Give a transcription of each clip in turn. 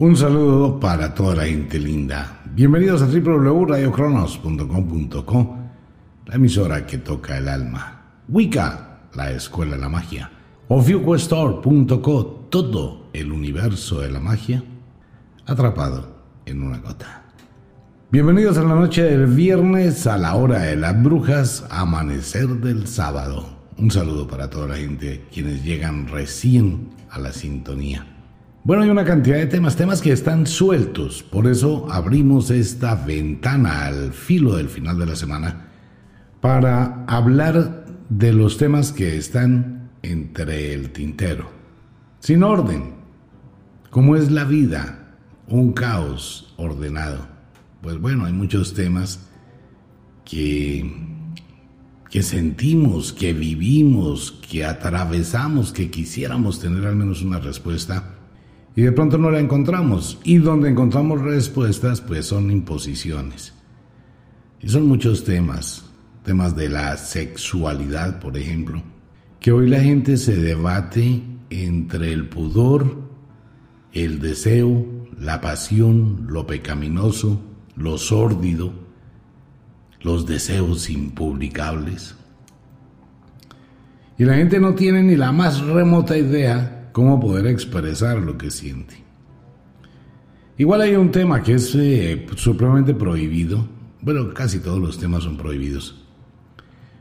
Un saludo para toda la gente linda. Bienvenidos a www.radiocronos.com.co, la emisora que toca el alma. Wicca, la escuela de la magia. Ofiuquestore.co, todo el universo de la magia atrapado en una gota. Bienvenidos a la noche del viernes a la hora de las brujas, amanecer del sábado. Un saludo para toda la gente quienes llegan recién a la sintonía. Bueno, hay una cantidad de temas, temas que están sueltos, por eso abrimos esta ventana al filo del final de la semana para hablar de los temas que están entre el tintero, sin orden, como es la vida, un caos ordenado. Pues bueno, hay muchos temas que, que sentimos, que vivimos, que atravesamos, que quisiéramos tener al menos una respuesta y de pronto no la encontramos. Y donde encontramos respuestas, pues son imposiciones. Y son muchos temas, temas de la sexualidad, por ejemplo, que hoy la gente se debate entre el pudor, el deseo, la pasión, lo pecaminoso, lo sórdido, los deseos impublicables. Y la gente no tiene ni la más remota idea cómo poder expresar lo que siente. Igual hay un tema que es eh, supremamente prohibido. Bueno, casi todos los temas son prohibidos.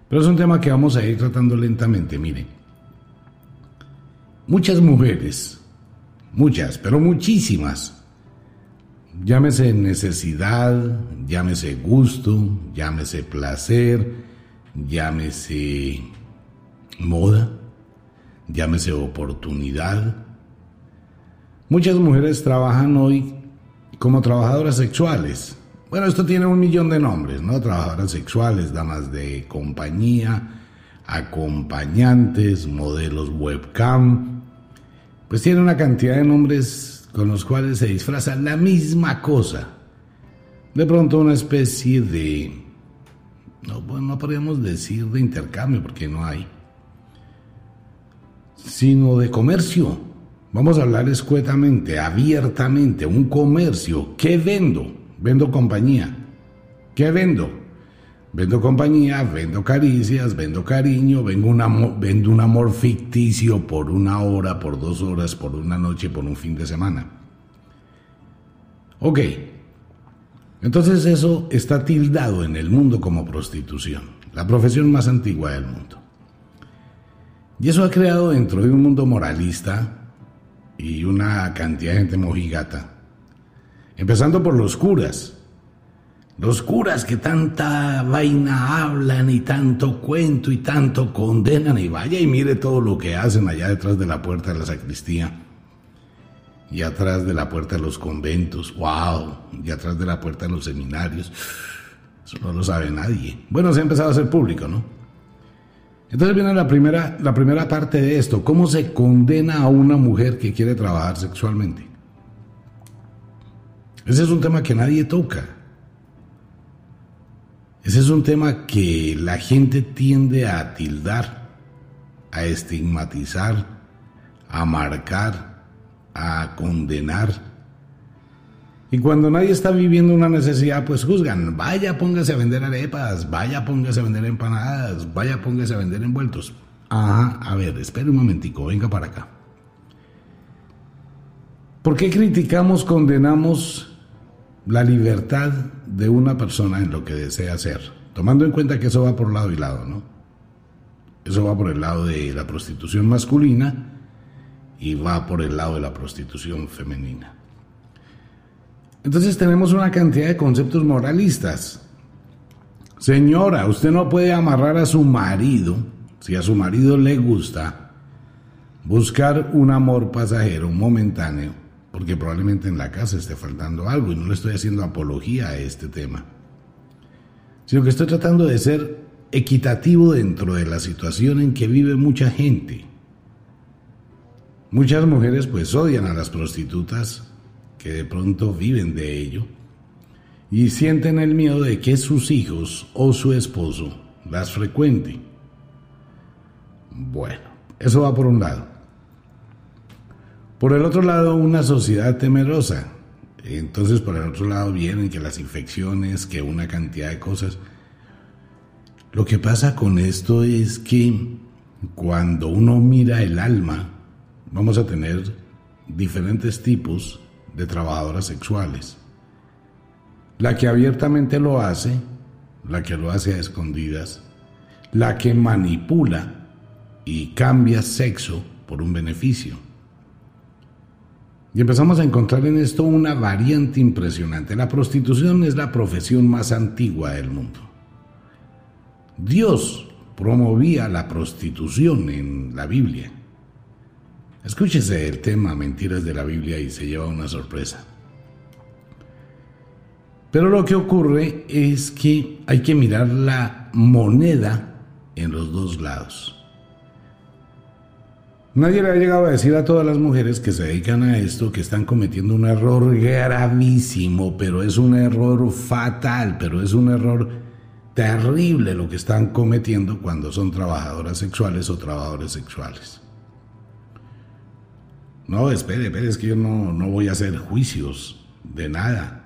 Pero es un tema que vamos a ir tratando lentamente. Mire, muchas mujeres, muchas, pero muchísimas, llámese necesidad, llámese gusto, llámese placer, llámese moda, llámese oportunidad. Muchas mujeres trabajan hoy como trabajadoras sexuales. Bueno, esto tiene un millón de nombres, ¿no? Trabajadoras sexuales, damas de compañía, acompañantes, modelos webcam. Pues tiene una cantidad de nombres con los cuales se disfraza la misma cosa. De pronto una especie de... No, bueno, no podríamos decir de intercambio porque no hay sino de comercio. Vamos a hablar escuetamente, abiertamente, un comercio. ¿Qué vendo? Vendo compañía. ¿Qué vendo? Vendo compañía, vendo caricias, vendo cariño, vendo un, amor, vendo un amor ficticio por una hora, por dos horas, por una noche, por un fin de semana. Ok, entonces eso está tildado en el mundo como prostitución, la profesión más antigua del mundo. Y eso ha creado dentro de un mundo moralista y una cantidad de gente mojigata. Empezando por los curas. Los curas que tanta vaina hablan y tanto cuento y tanto condenan y vaya y mire todo lo que hacen allá detrás de la puerta de la sacristía y atrás de la puerta de los conventos, wow, y atrás de la puerta de los seminarios. Eso no lo sabe nadie. Bueno, se ha empezado a hacer público, ¿no? Entonces viene la primera, la primera parte de esto, ¿cómo se condena a una mujer que quiere trabajar sexualmente? Ese es un tema que nadie toca. Ese es un tema que la gente tiende a tildar, a estigmatizar, a marcar, a condenar. Y cuando nadie está viviendo una necesidad, pues juzgan, vaya póngase a vender arepas, vaya póngase a vender empanadas, vaya póngase a vender envueltos. Ajá, a ver, espere un momentico, venga para acá. ¿Por qué criticamos, condenamos la libertad de una persona en lo que desea hacer? Tomando en cuenta que eso va por lado y lado, ¿no? Eso va por el lado de la prostitución masculina y va por el lado de la prostitución femenina. Entonces tenemos una cantidad de conceptos moralistas. Señora, usted no puede amarrar a su marido, si a su marido le gusta, buscar un amor pasajero, momentáneo, porque probablemente en la casa esté faltando algo y no le estoy haciendo apología a este tema, sino que estoy tratando de ser equitativo dentro de la situación en que vive mucha gente. Muchas mujeres pues odian a las prostitutas que de pronto viven de ello y sienten el miedo de que sus hijos o su esposo las frecuente. Bueno, eso va por un lado. Por el otro lado, una sociedad temerosa. Entonces, por el otro lado, vienen que las infecciones, que una cantidad de cosas. Lo que pasa con esto es que cuando uno mira el alma, vamos a tener diferentes tipos de trabajadoras sexuales. La que abiertamente lo hace, la que lo hace a escondidas, la que manipula y cambia sexo por un beneficio. Y empezamos a encontrar en esto una variante impresionante. La prostitución es la profesión más antigua del mundo. Dios promovía la prostitución en la Biblia. Escúchese el tema Mentiras de la Biblia y se lleva una sorpresa. Pero lo que ocurre es que hay que mirar la moneda en los dos lados. Nadie le ha llegado a decir a todas las mujeres que se dedican a esto que están cometiendo un error gravísimo, pero es un error fatal, pero es un error terrible lo que están cometiendo cuando son trabajadoras sexuales o trabajadores sexuales. No, espere, espere, es que yo no, no voy a hacer juicios de nada.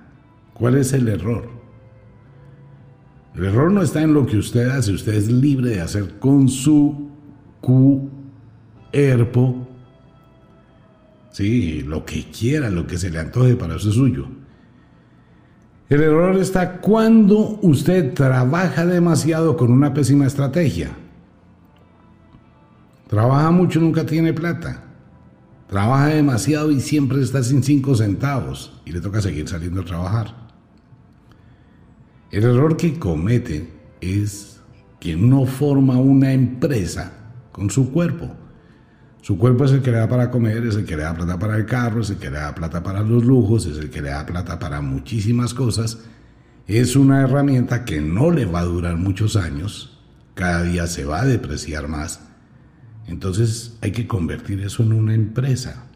¿Cuál es el error? El error no está en lo que usted hace, usted es libre de hacer con su cuerpo, sí, lo que quiera, lo que se le antoje para eso suyo. El error está cuando usted trabaja demasiado con una pésima estrategia. Trabaja mucho, nunca tiene plata. Trabaja demasiado y siempre está sin cinco centavos y le toca seguir saliendo a trabajar. El error que comete es que no forma una empresa con su cuerpo. Su cuerpo es el que le da para comer, es el que le da plata para el carro, es el que le da plata para los lujos, es el que le da plata para muchísimas cosas. Es una herramienta que no le va a durar muchos años, cada día se va a depreciar más entonces hay que convertir eso en una empresa.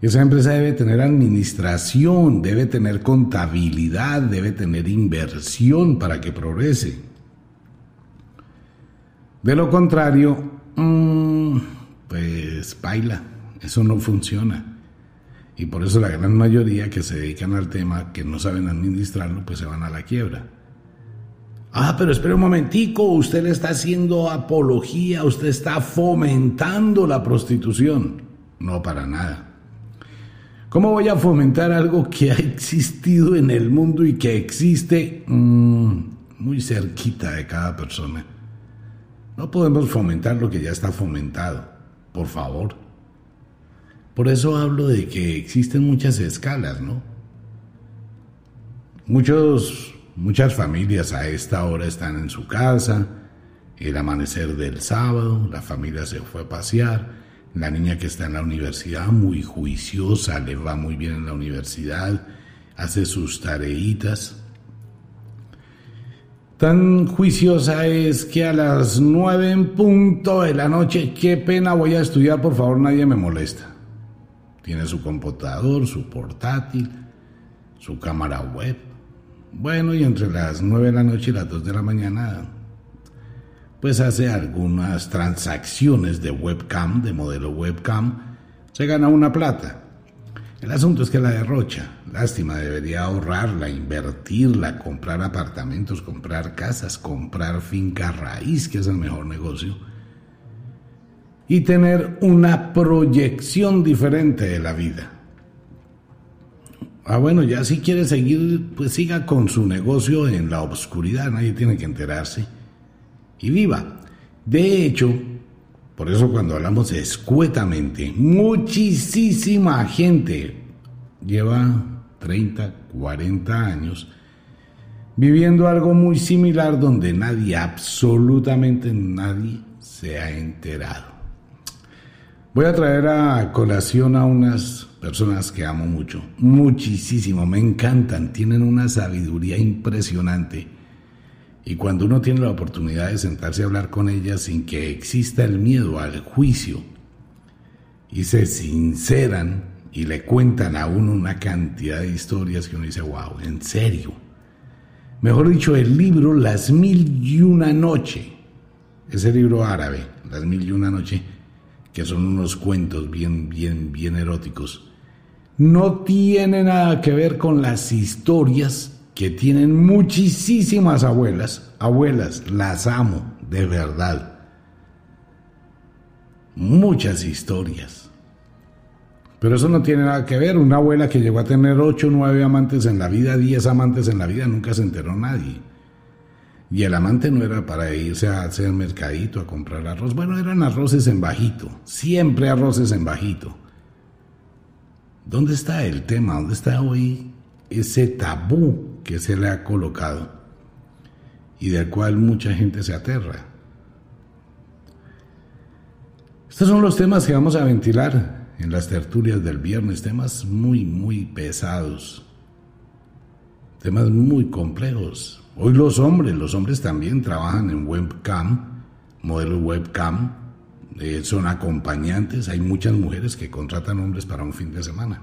Esa empresa debe tener administración, debe tener contabilidad, debe tener inversión para que progrese. De lo contrario, mm, pues baila, eso no funciona. Y por eso la gran mayoría que se dedican al tema, que no saben administrarlo, pues se van a la quiebra. Ah, pero espere un momentico, usted le está haciendo apología, usted está fomentando la prostitución. No, para nada. ¿Cómo voy a fomentar algo que ha existido en el mundo y que existe mm, muy cerquita de cada persona? No podemos fomentar lo que ya está fomentado, por favor. Por eso hablo de que existen muchas escalas, ¿no? Muchos Muchas familias a esta hora están en su casa, el amanecer del sábado, la familia se fue a pasear, la niña que está en la universidad, muy juiciosa, le va muy bien en la universidad, hace sus tareitas. Tan juiciosa es que a las nueve en punto de la noche, qué pena voy a estudiar, por favor nadie me molesta. Tiene su computador, su portátil, su cámara web bueno, y entre las 9 de la noche y las 2 de la mañana, pues hace algunas transacciones de webcam, de modelo webcam, se gana una plata. El asunto es que la derrocha. Lástima, debería ahorrarla, invertirla, comprar apartamentos, comprar casas, comprar finca raíz, que es el mejor negocio. Y tener una proyección diferente de la vida. Ah, bueno, ya si quiere seguir, pues siga con su negocio en la oscuridad, nadie tiene que enterarse. Y viva. De hecho, por eso cuando hablamos escuetamente, muchísima gente lleva 30, 40 años viviendo algo muy similar donde nadie, absolutamente nadie, se ha enterado. Voy a traer a colación a unas personas que amo mucho, muchísimo, me encantan, tienen una sabiduría impresionante. Y cuando uno tiene la oportunidad de sentarse a hablar con ellas sin que exista el miedo al juicio, y se sinceran y le cuentan a uno una cantidad de historias que uno dice, wow, en serio. Mejor dicho, el libro Las Mil y Una Noche, ese libro árabe, Las Mil y Una Noche, que son unos cuentos bien, bien, bien eróticos, no tiene nada que ver con las historias que tienen muchísimas abuelas. Abuelas, las amo, de verdad. Muchas historias. Pero eso no tiene nada que ver. Una abuela que llegó a tener ocho, nueve amantes en la vida, diez amantes en la vida, nunca se enteró nadie. Y el amante no era para irse a hacer mercadito, a comprar arroz. Bueno, eran arroces en bajito. Siempre arroces en bajito. ¿Dónde está el tema? ¿Dónde está hoy ese tabú que se le ha colocado y del cual mucha gente se aterra? Estos son los temas que vamos a ventilar en las tertulias del viernes, temas muy, muy pesados, temas muy complejos. Hoy los hombres, los hombres también trabajan en webcam, modelo webcam, eh, son acompañantes, hay muchas mujeres que contratan hombres para un fin de semana.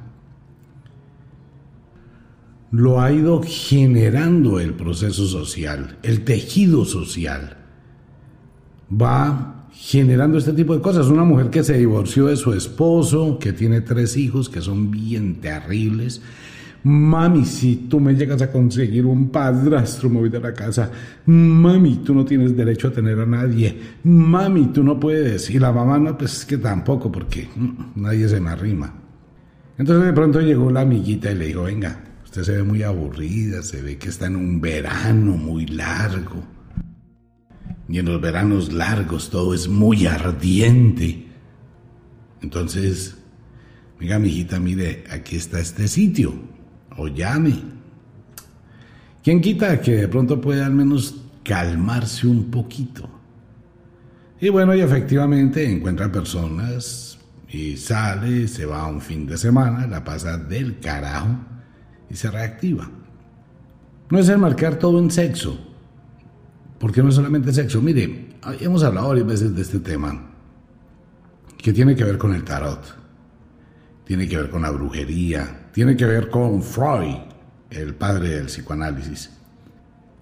Lo ha ido generando el proceso social, el tejido social. Va generando este tipo de cosas. Una mujer que se divorció de su esposo, que tiene tres hijos que son bien terribles, Mami, si tú me llegas a conseguir un padrastro, me voy de la casa. Mami, tú no tienes derecho a tener a nadie. Mami, tú no puedes. Y la mamá no, pues es que tampoco, porque mm, nadie se me arrima. Entonces de pronto llegó la amiguita y le dijo, venga, usted se ve muy aburrida, se ve que está en un verano muy largo. Y en los veranos largos todo es muy ardiente. Entonces, venga, amiguita, mire, aquí está este sitio o llame. ¿Quién quita que de pronto puede al menos calmarse un poquito? Y bueno, y efectivamente encuentra personas y sale, se va un fin de semana, la pasa del carajo y se reactiva. No es el marcar todo en sexo, porque no es solamente sexo. Mire, hemos hablado varias veces de este tema, que tiene que ver con el tarot, tiene que ver con la brujería, tiene que ver con Freud, el padre del psicoanálisis.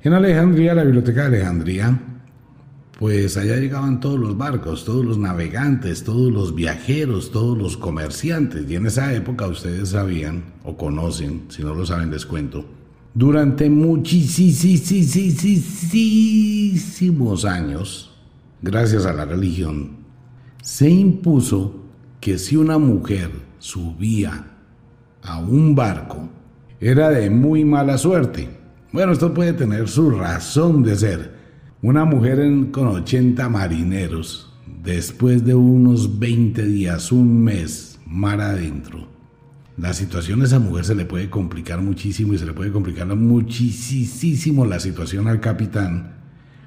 En Alejandría, la biblioteca de Alejandría, pues allá llegaban todos los barcos, todos los navegantes, todos los viajeros, todos los comerciantes. Y en esa época ustedes sabían o conocen, si no lo saben les cuento, durante muchísimos años, gracias a la religión, se impuso que si una mujer subía a un barco era de muy mala suerte. Bueno, esto puede tener su razón de ser. Una mujer con 80 marineros, después de unos 20 días, un mes, mar adentro. La situación de esa mujer se le puede complicar muchísimo y se le puede complicar muchísimo la situación al capitán.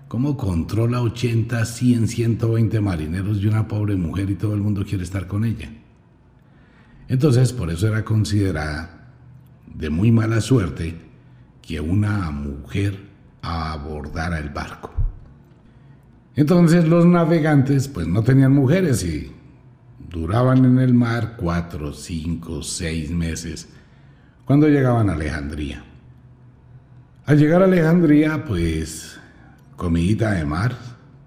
¿Cómo controla 80, 100, 120 marineros y una pobre mujer y todo el mundo quiere estar con ella? Entonces, por eso era considerada de muy mala suerte que una mujer abordara el barco. Entonces los navegantes pues no tenían mujeres y duraban en el mar cuatro, cinco, seis meses cuando llegaban a Alejandría. Al llegar a Alejandría pues comidita de mar,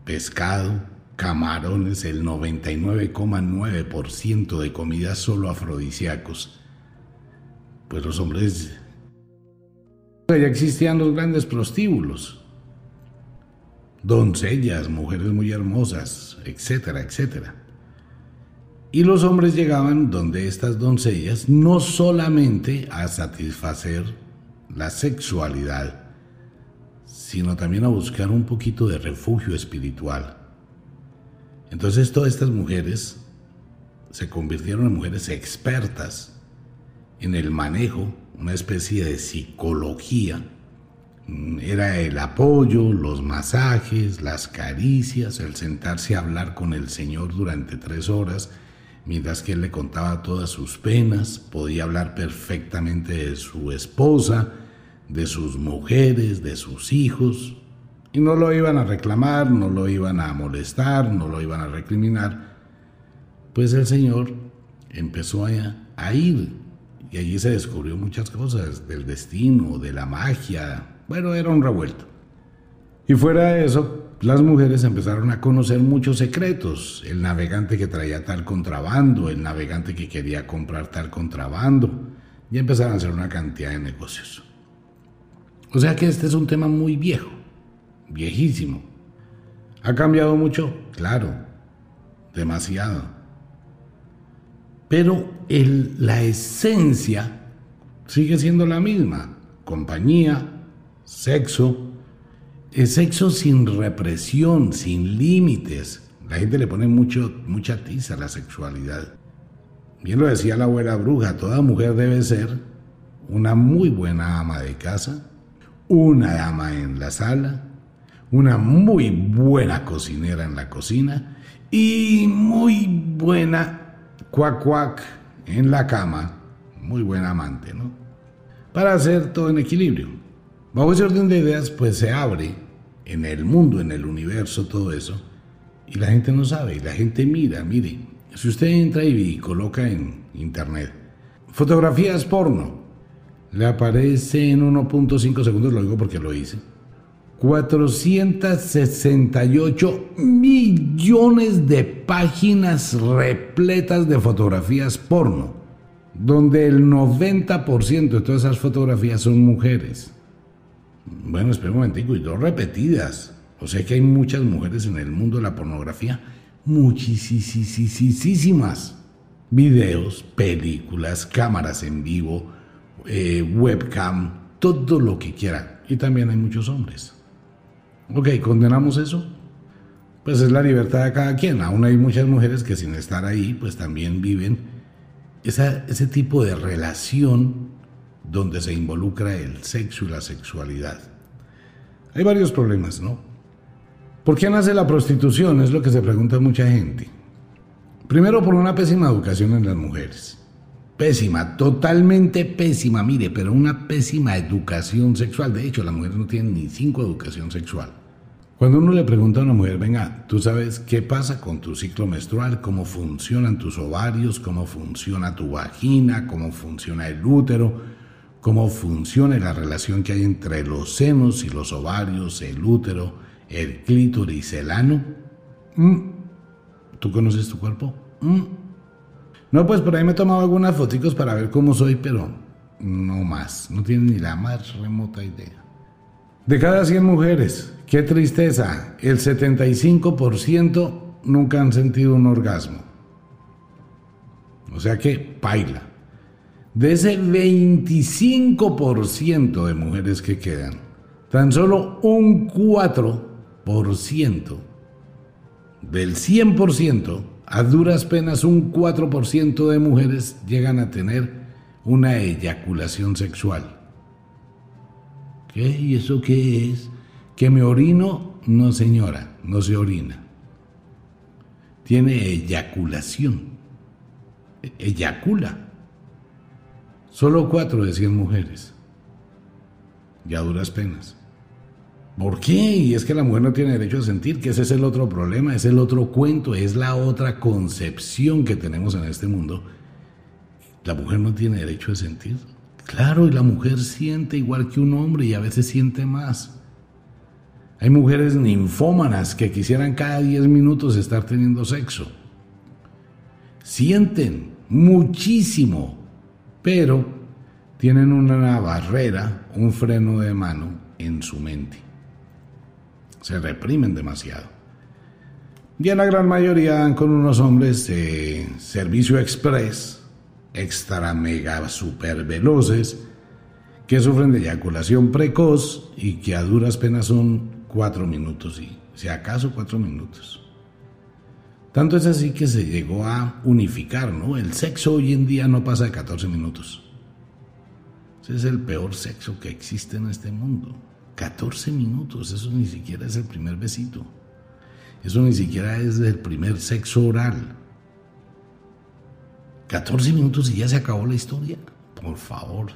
pescado, camarones, el 99,9% de comida solo afrodisíacos. Pues los hombres... Ya existían los grandes prostíbulos, doncellas, mujeres muy hermosas, etcétera, etcétera. Y los hombres llegaban donde estas doncellas no solamente a satisfacer la sexualidad, sino también a buscar un poquito de refugio espiritual. Entonces todas estas mujeres se convirtieron en mujeres expertas en el manejo, una especie de psicología. Era el apoyo, los masajes, las caricias, el sentarse a hablar con el Señor durante tres horas, mientras que Él le contaba todas sus penas, podía hablar perfectamente de su esposa, de sus mujeres, de sus hijos, y no lo iban a reclamar, no lo iban a molestar, no lo iban a recriminar. Pues el Señor empezó a, ir y allí se descubrió muchas cosas del destino, de la magia. Bueno, era un revuelto. Y fuera de eso, las mujeres empezaron a conocer muchos secretos. El navegante que traía tal contrabando, el navegante que quería comprar tal contrabando. Y empezaron a hacer una cantidad de negocios. O sea que este es un tema muy viejo, viejísimo. ¿Ha cambiado mucho? Claro, demasiado. Pero la esencia sigue siendo la misma. Compañía, sexo, es sexo sin represión, sin límites. La gente le pone mucho, mucha tiza a la sexualidad. Bien lo decía la abuela bruja, toda mujer debe ser una muy buena ama de casa, una dama en la sala, una muy buena cocinera en la cocina y muy buena cuac cuac en la cama, muy buena amante, ¿no? Para hacer todo en equilibrio. Bajo ese orden de ideas, pues se abre en el mundo, en el universo, todo eso, y la gente no sabe, y la gente mira, mire, si usted entra y coloca en internet fotografías porno, le aparece en 1.5 segundos, lo digo porque lo hice, 468 millones de páginas repletas de fotografías porno, donde el 90% de todas esas fotografías son mujeres. Bueno, espera un momentico, y dos repetidas. O sea que hay muchas mujeres en el mundo de la pornografía, muchísimas. Videos, películas, cámaras en vivo, eh, webcam, todo lo que quiera. Y también hay muchos hombres. Ok, ¿condenamos eso? Pues es la libertad de cada quien. Aún hay muchas mujeres que sin estar ahí, pues también viven ese tipo de relación donde se involucra el sexo y la sexualidad. Hay varios problemas, ¿no? ¿Por qué nace la prostitución? Es lo que se pregunta mucha gente. Primero por una pésima educación en las mujeres. Pésima, totalmente pésima, mire, pero una pésima educación sexual. De hecho, las mujeres no tienen ni cinco educación sexual. Cuando uno le pregunta a una mujer, venga, tú sabes qué pasa con tu ciclo menstrual, cómo funcionan tus ovarios, cómo funciona tu vagina, cómo funciona el útero, cómo funciona la relación que hay entre los senos y los ovarios, el útero, el clítoris, el ano. Mm. ¿Tú conoces tu cuerpo? Mm. No, pues por ahí me he tomado algunas fotos para ver cómo soy, pero no más, no tiene ni la más remota idea. De cada 100 mujeres, qué tristeza, el 75% nunca han sentido un orgasmo. O sea que, baila. De ese 25% de mujeres que quedan, tan solo un 4% del 100%, a duras penas un 4% de mujeres llegan a tener una eyaculación sexual. ¿Qué? ¿Y eso qué es? ¿Que me orino? No, señora, no se orina. Tiene eyaculación. E-, eyacula. Solo cuatro de 100 mujeres. Ya duras penas. ¿Por qué? Y es que la mujer no tiene derecho a sentir, que ese es el otro problema, es el otro cuento, es la otra concepción que tenemos en este mundo. La mujer no tiene derecho a sentir. Claro, y la mujer siente igual que un hombre y a veces siente más. Hay mujeres ninfómanas que quisieran cada 10 minutos estar teniendo sexo. Sienten muchísimo, pero tienen una barrera, un freno de mano en su mente. Se reprimen demasiado. Y en la gran mayoría dan con unos hombres de servicio express, extra mega super veloces, que sufren de eyaculación precoz y que a duras penas son cuatro minutos, y si acaso cuatro minutos. Tanto es así que se llegó a unificar, ¿no? El sexo hoy en día no pasa de 14 minutos. Ese es el peor sexo que existe en este mundo. 14 minutos, eso ni siquiera es el primer besito. Eso ni siquiera es el primer sexo oral. 14 minutos y ya se acabó la historia. Por favor.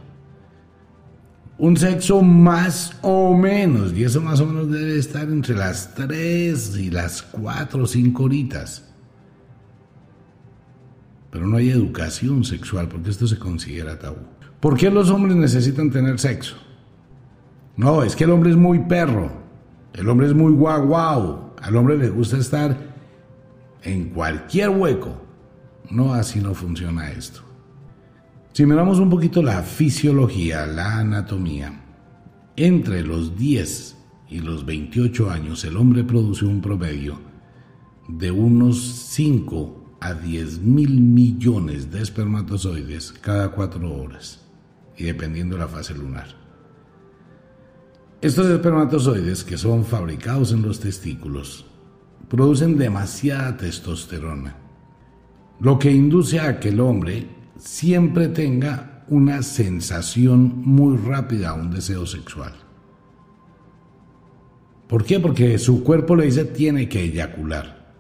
Un sexo más o menos, y eso más o menos debe estar entre las 3 y las 4 o 5 horitas. Pero no hay educación sexual porque esto se considera tabú. ¿Por qué los hombres necesitan tener sexo? No, es que el hombre es muy perro. El hombre es muy guau guau. Al hombre le gusta estar en cualquier hueco. No, así no funciona esto. Si miramos un poquito la fisiología, la anatomía, entre los 10 y los 28 años el hombre produce un promedio de unos 5 a 10 mil millones de espermatozoides cada 4 horas y dependiendo de la fase lunar. Estos espermatozoides que son fabricados en los testículos producen demasiada testosterona, lo que induce a que el hombre siempre tenga una sensación muy rápida un deseo sexual. ¿Por qué? Porque su cuerpo le dice tiene que eyacular.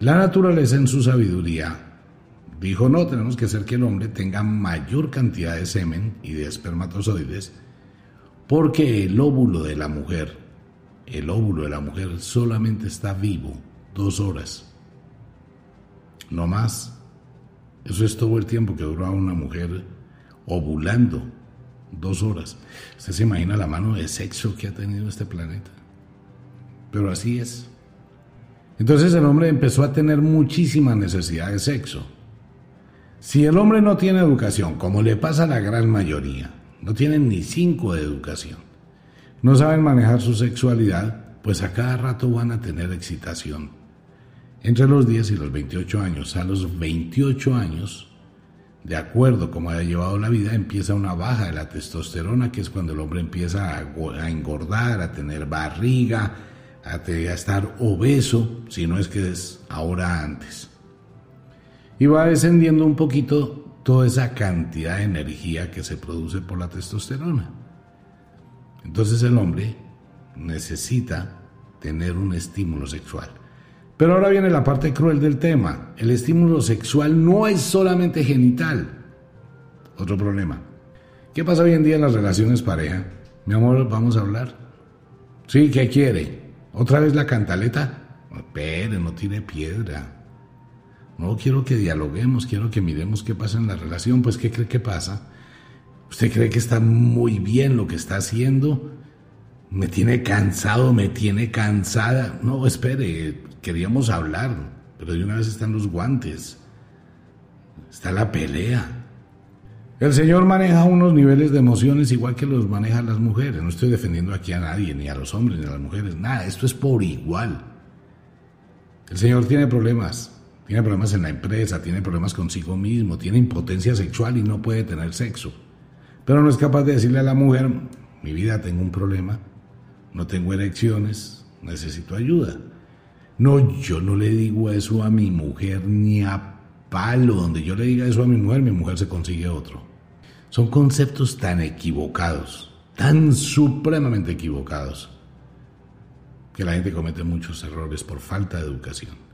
La naturaleza en su sabiduría dijo no, tenemos que hacer que el hombre tenga mayor cantidad de semen y de espermatozoides porque el óvulo de la mujer el óvulo de la mujer solamente está vivo dos horas. No más. Eso es todo el tiempo que dura una mujer ovulando. Dos horas. Usted se imagina la mano de sexo que ha tenido este planeta. Pero así es. Entonces el hombre empezó a tener muchísima necesidad de sexo. Si el hombre no tiene educación, como le pasa a la gran mayoría, no tienen ni cinco de educación, no saben manejar su sexualidad, pues a cada rato van a tener excitación. Entre los 10 y los 28 años, a los 28 años, de acuerdo como haya llevado la vida, empieza una baja de la testosterona, que es cuando el hombre empieza a, engordar, a tener barriga, a, estar obeso, si no es que es ahora antes. Y va descendiendo un poquito toda esa cantidad de energía que se produce por la testosterona. Entonces el hombre necesita tener un estímulo sexual. Pero ahora viene la parte cruel del tema. El estímulo sexual no es solamente genital. Otro problema. ¿Qué pasa hoy en día en las relaciones pareja? Mi amor, vamos a hablar. Sí, ¿qué quiere? ¿Otra vez la cantaleta? espere, no tire piedra. No quiero que dialoguemos, quiero que miremos qué pasa en la relación. Pues, ¿qué cree que pasa? ¿Usted cree que está muy bien lo que está haciendo? Me tiene cansado, me tiene cansada. No, espere, queríamos hablar, pero de una vez están los guantes. Está la pelea. El Señor maneja unos niveles de emociones igual que los manejan las mujeres. No estoy defendiendo aquí a nadie, ni a los hombres, ni a las mujeres. Nada, esto es por igual. El Señor tiene problemas. Tiene problemas en la empresa, tiene problemas consigo mismo, tiene impotencia sexual y no puede tener sexo. Pero no es capaz de decirle a la mujer, mi vida, tengo un problema, no tengo erecciones, necesito ayuda. No, yo no le digo eso a mi mujer ni a palo. Donde yo le diga eso a mi mujer, mi mujer se consigue otro. Son conceptos tan equivocados, tan supremamente equivocados, que la gente comete muchos errores por falta de educación.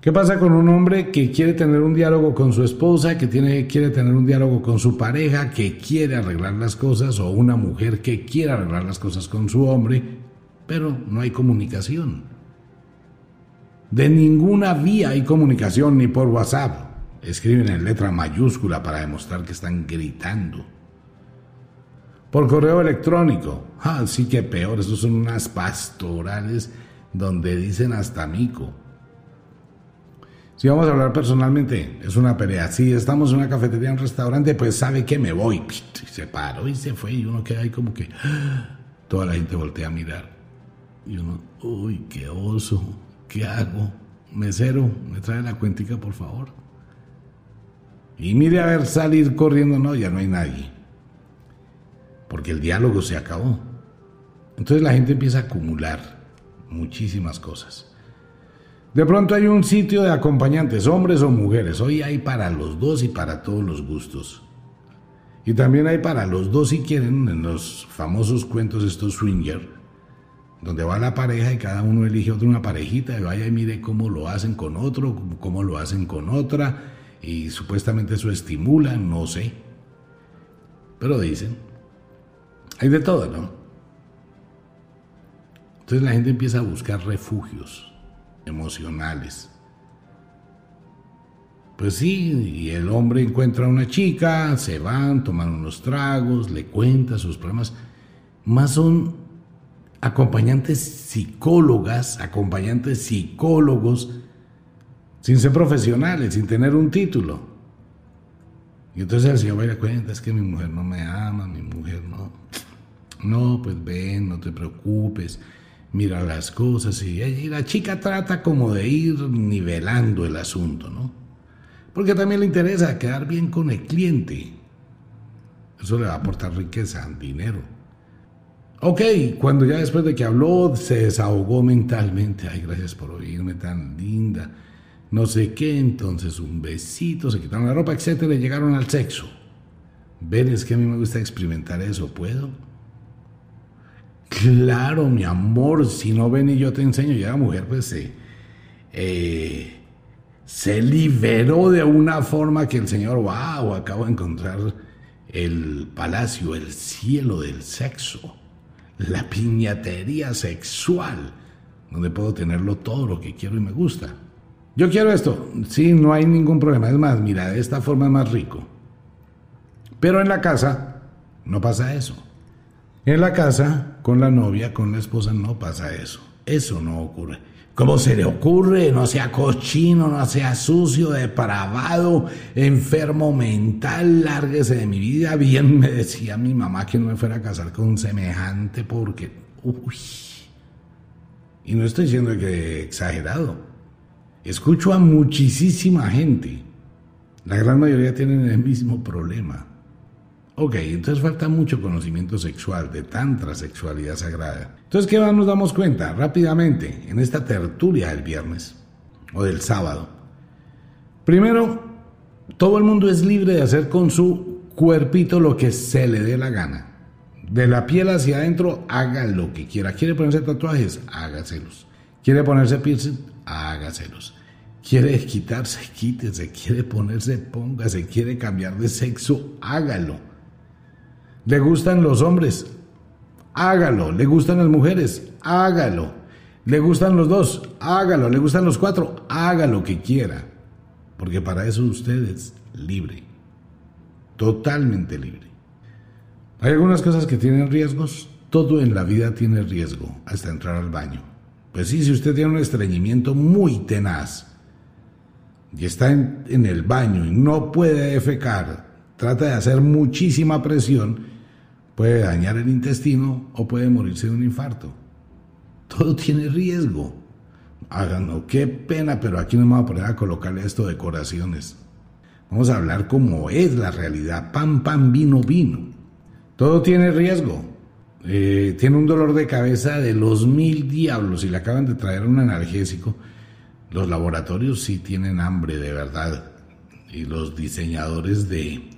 ¿Qué pasa con un hombre que quiere tener un diálogo con su esposa, que tiene, quiere tener un diálogo con su pareja, que quiere arreglar las cosas, o una mujer que quiere arreglar las cosas con su hombre, pero no hay comunicación? De ninguna vía hay comunicación, ni por WhatsApp. Escriben en letra mayúscula para demostrar que están gritando. Por correo electrónico. Ah, sí que peor, esos son unas pastorales donde dicen hasta mico. Si vamos a hablar personalmente, es una pelea. Si estamos en una cafetería, en un restaurante, pues sabe que me voy. se paró y se fue y uno queda ahí como que toda la gente voltea a mirar. Y uno, uy, qué oso, ¿qué hago? Mesero, me trae la cuentica, por favor. Y mire a ver salir corriendo, no, ya no hay nadie. Porque el diálogo se acabó. Entonces la gente empieza a acumular muchísimas cosas. De pronto hay un sitio de acompañantes, hombres o mujeres. Hoy hay para los dos y para todos los gustos. Y también hay para los dos si quieren en los famosos cuentos estos swinger, donde va la pareja y cada uno elige otra una parejita y vaya y mire cómo lo hacen con otro, cómo lo hacen con otra y supuestamente eso estimula, no sé. Pero dicen, hay de todo, ¿no? Entonces la gente empieza a buscar refugios emocionales. Pues sí, y el hombre encuentra a una chica, se van, toman unos tragos, le cuenta sus problemas. Más son acompañantes psicólogas, acompañantes psicólogos, sin ser profesionales, sin tener un título. Y entonces el Señor va a cuenta, es que mi mujer no me ama, mi mujer no. No, pues ven, no te preocupes, mira las cosas y, y la chica trata como de ir nivelando el asunto, ¿no? Porque también le interesa quedar bien con el cliente. Eso le va a aportar riqueza, dinero. Ok, cuando ya después de que habló se desahogó mentalmente, ay, gracias por oírme tan linda, no sé qué, entonces un besito, se quitaron la ropa, etcétera, y llegaron al sexo. Ven, es que a mí me gusta experimentar eso, ¿puedo? Claro, mi amor, si no ven y yo te enseño, ya la mujer pues se, eh, se liberó de una forma que el Señor, wow, acabo de encontrar el palacio, el cielo del sexo, la piñatería sexual, donde puedo tenerlo todo lo que quiero y me gusta. Yo quiero esto, sí, no hay ningún problema, es más, mira, de esta forma es más rico. Pero en la casa no pasa eso. En la casa, con la novia, con la esposa, no pasa eso. Eso no ocurre. ¿Cómo se le ocurre? No sea cochino, no sea sucio, depravado, enfermo mental, lárguese de mi vida. Bien me decía mi mamá que no me fuera a casar con un semejante porque... Uy. Y no estoy diciendo que exagerado. Escucho a muchísima gente. La gran mayoría tienen el mismo problema. Ok, entonces falta mucho conocimiento sexual, de tantra sexualidad sagrada. Entonces, ¿qué más nos damos cuenta? Rápidamente, en esta tertulia del viernes o del sábado. Primero, todo el mundo es libre de hacer con su cuerpito lo que se le dé la gana. De la piel hacia adentro, haga lo que quiera. ¿Quiere ponerse tatuajes? Hágaselos. ¿Quiere ponerse piercing? Hágaselos. ¿Quiere quitarse? Quítese. ¿Quiere ponerse? Póngase. ¿Quiere cambiar de sexo? Hágalo. ¿Le gustan los hombres? Hágalo. ¿Le gustan las mujeres? Hágalo. ¿Le gustan los dos? Hágalo. ¿Le gustan los cuatro? Haga lo que quiera. Porque para eso usted es libre. Totalmente libre. Hay algunas cosas que tienen riesgos. Todo en la vida tiene riesgo, hasta entrar al baño. Pues sí, si usted tiene un estreñimiento muy tenaz y está en, en el baño y no puede defecar, trata de hacer muchísima presión puede dañar el intestino o puede morirse de un infarto. Todo tiene riesgo. Háganlo, qué pena, pero aquí no me voy a poner a colocarle esto decoraciones. Vamos a hablar como es la realidad. Pan, pan, vino, vino. Todo tiene riesgo. Eh, tiene un dolor de cabeza de los mil diablos y le acaban de traer un analgésico. Los laboratorios sí tienen hambre de verdad. Y los diseñadores de